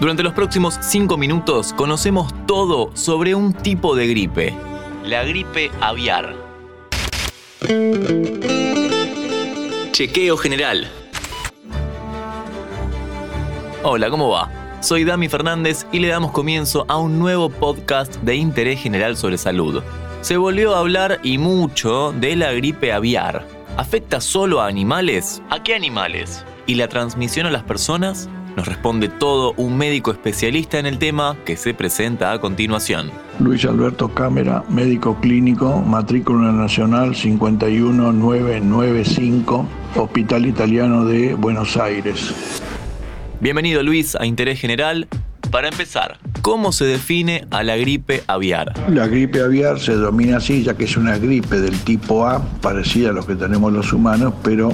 Durante los próximos 5 minutos conocemos todo sobre un tipo de gripe, la gripe aviar. Chequeo general. Hola, ¿cómo va? Soy Dami Fernández y le damos comienzo a un nuevo podcast de interés general sobre salud. Se volvió a hablar y mucho de la gripe aviar. ¿Afecta solo a animales? ¿A qué animales? ¿Y la transmisión a las personas? Nos responde todo un médico especialista en el tema que se presenta a continuación. Luis Alberto Cámara, médico clínico, matrícula nacional 51995, Hospital Italiano de Buenos Aires. Bienvenido Luis a Interés General. Para empezar, ¿cómo se define a la gripe aviar? La gripe aviar se denomina así ya que es una gripe del tipo A, parecida a lo que tenemos los humanos, pero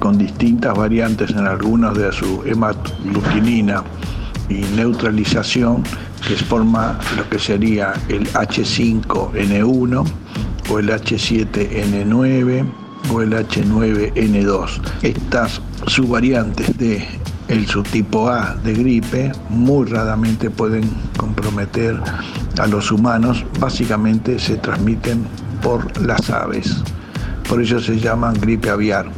con distintas variantes en algunos de su hemaglutinina y neutralización que forma lo que sería el H5N1 o el H7N9 o el H9N2. Estas subvariantes de el subtipo A de gripe muy raramente pueden comprometer a los humanos, básicamente se transmiten por las aves, por ello se llaman gripe aviar.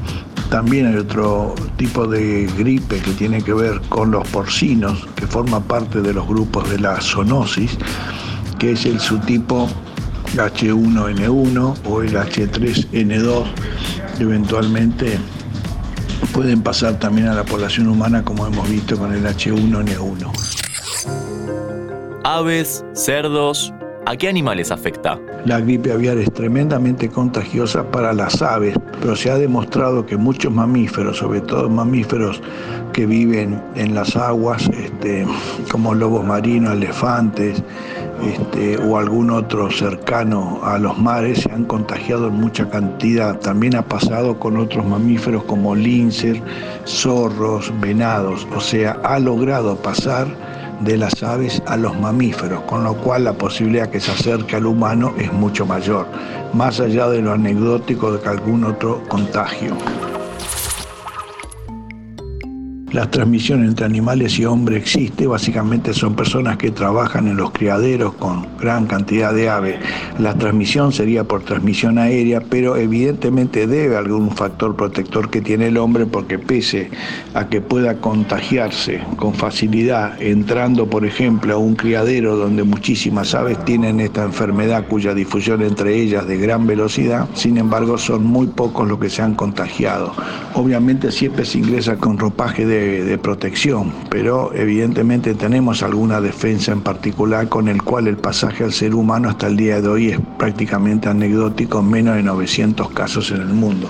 También hay otro tipo de gripe que tiene que ver con los porcinos, que forma parte de los grupos de la zoonosis, que es el subtipo H1N1 o el H3N2, eventualmente pueden pasar también a la población humana como hemos visto con el H1N1. Aves, cerdos, ¿a qué animales afecta? La gripe aviar es tremendamente contagiosa para las aves, pero se ha demostrado que muchos mamíferos, sobre todo mamíferos que viven en las aguas, este, como lobos marinos, elefantes, este, o algún otro cercano a los mares se han contagiado en mucha cantidad. También ha pasado con otros mamíferos como linces, zorros, venados. O sea, ha logrado pasar de las aves a los mamíferos, con lo cual la posibilidad que se acerque al humano es mucho mayor, más allá de lo anecdótico de que algún otro contagio. La transmisión entre animales y hombres existe, básicamente son personas que trabajan en los criaderos con gran cantidad de aves. La transmisión sería por transmisión aérea, pero evidentemente debe algún factor protector que tiene el hombre porque pese a que pueda contagiarse con facilidad entrando, por ejemplo, a un criadero donde muchísimas aves tienen esta enfermedad cuya difusión entre ellas de gran velocidad, sin embargo son muy pocos los que se han contagiado. Obviamente siempre se ingresa con ropaje de de, protección, pero evidentemente tenemos alguna defensa en particular con el cual el pasaje al ser humano hasta el día de hoy es prácticamente anecdótico, menos de 900 casos en el mundo.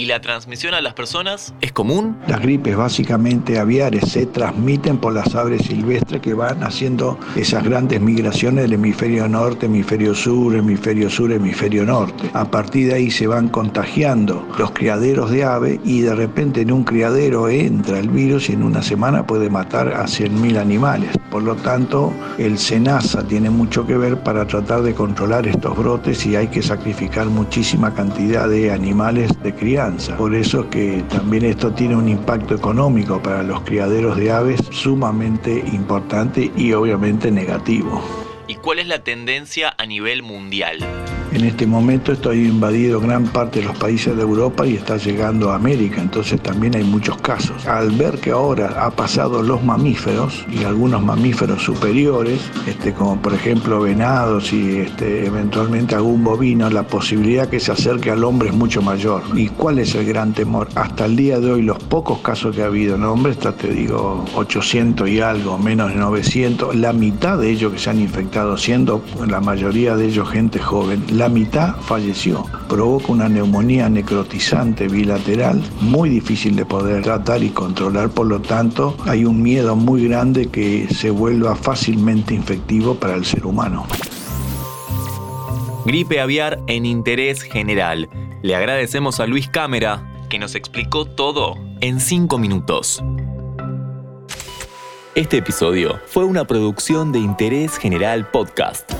¿Y la transmisión a las personas es común? Las gripes básicamente aviares se transmiten por las aves silvestres que van haciendo esas grandes migraciones del hemisferio norte, hemisferio sur, hemisferio sur, hemisferio norte. A partir de ahí se van contagiando los criaderos de ave y de repente en un criadero entra el virus y en una semana puede matar a 100.000 animales. Por lo tanto, el SENASA tiene mucho que ver para tratar de controlar estos brotes y hay que sacrificar muchísima cantidad de animales de crianza por eso que también esto tiene un impacto económico para los criaderos de aves sumamente importante y obviamente negativo. ¿Y cuál es la tendencia a nivel mundial? En este momento esto ha invadido gran parte de los países de Europa y está llegando a América, entonces también hay muchos casos. Al ver que ahora ha pasado los mamíferos y algunos mamíferos superiores, este, como por ejemplo venados y este, eventualmente algún bovino, la posibilidad que se acerque al hombre es mucho mayor. ¿Y cuál es el gran temor? Hasta el día de hoy, los pocos casos que ha habido en hombres, te digo 800 y algo, menos de 900, la mitad de ellos que se han infectado, siendo la mayoría de ellos gente joven, la mitad falleció. Provoca una neumonía necrotizante bilateral muy difícil de poder tratar y controlar, por lo tanto hay un miedo muy grande que se vuelva fácilmente infectivo para el ser humano. Gripe aviar en interés general. Le agradecemos a Luis Cámara que nos explicó todo en 5 minutos. Este episodio fue una producción de Interés General Podcast